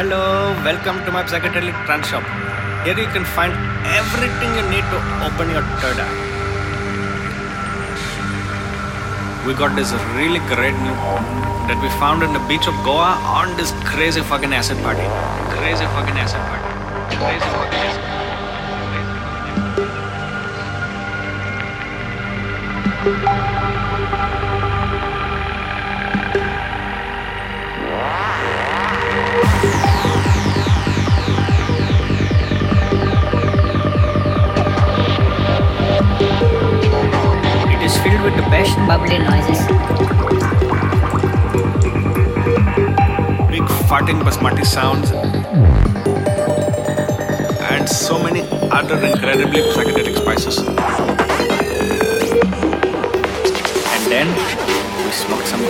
Hello, welcome to my psychedelic trance shop. Here you can find everything you need to open your third eye. We got this really great new home that we found on the beach of Goa on this crazy fucking acid party. Crazy fucking acid party. Crazy fucking acid party. It is filled with the best bubbly noises. big farting basmati sounds and so many other incredibly psychedelic spices. And then we smoked some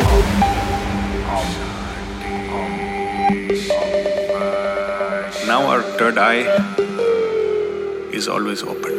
Now our third eye is always open.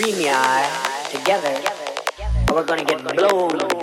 Gonna have to dream ya together, or we're gonna get blown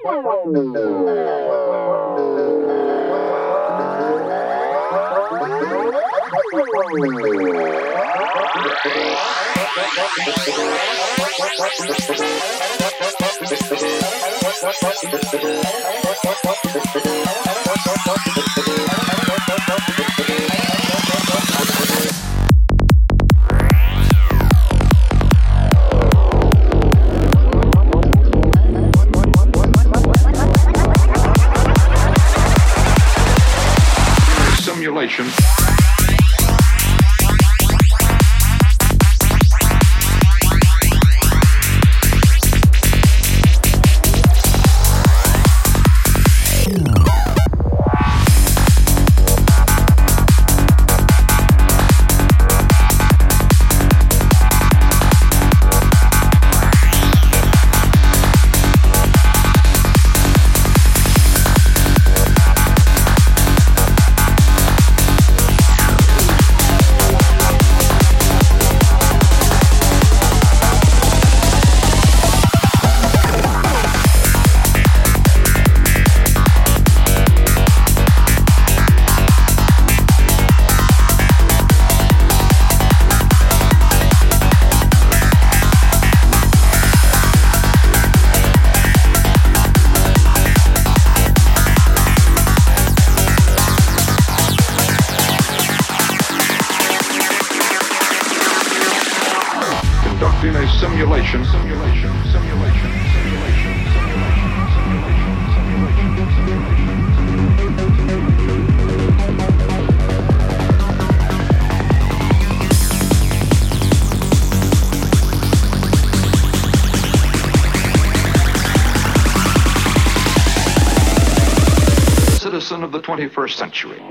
Simulation. Of the 21st century.